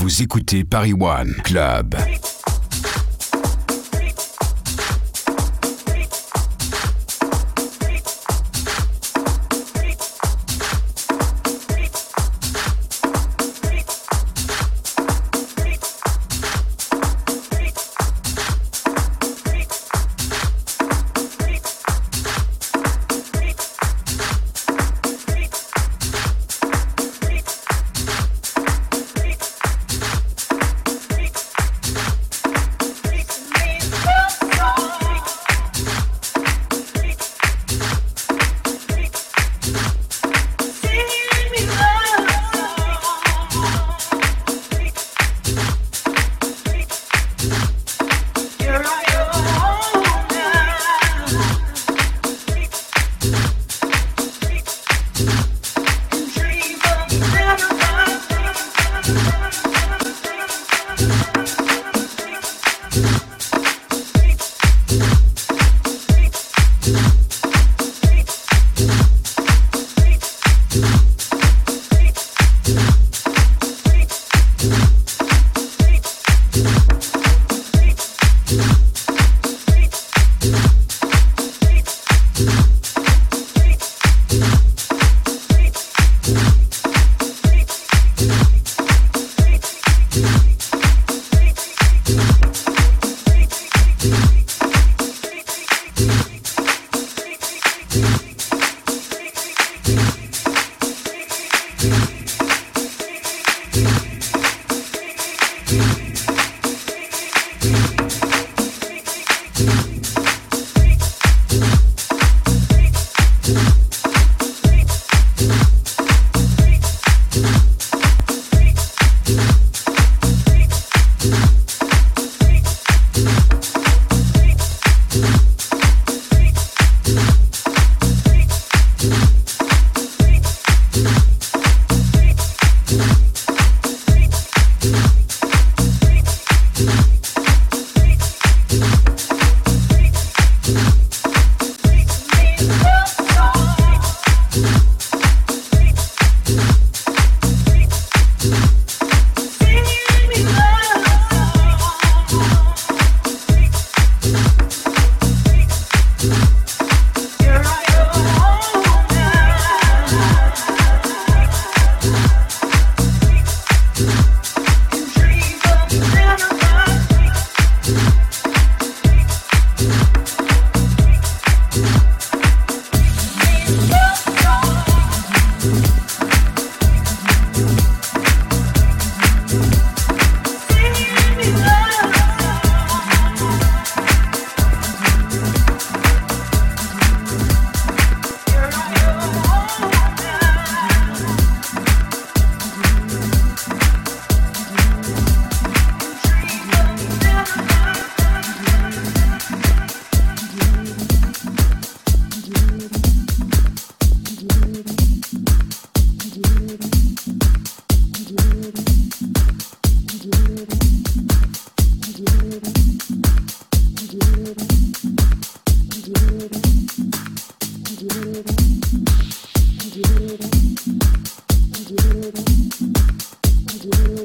Vous écoutez Paris One Club.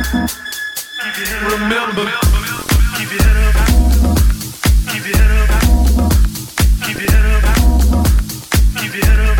Keep your head up.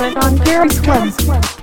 On Paris Club.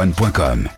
antoine.com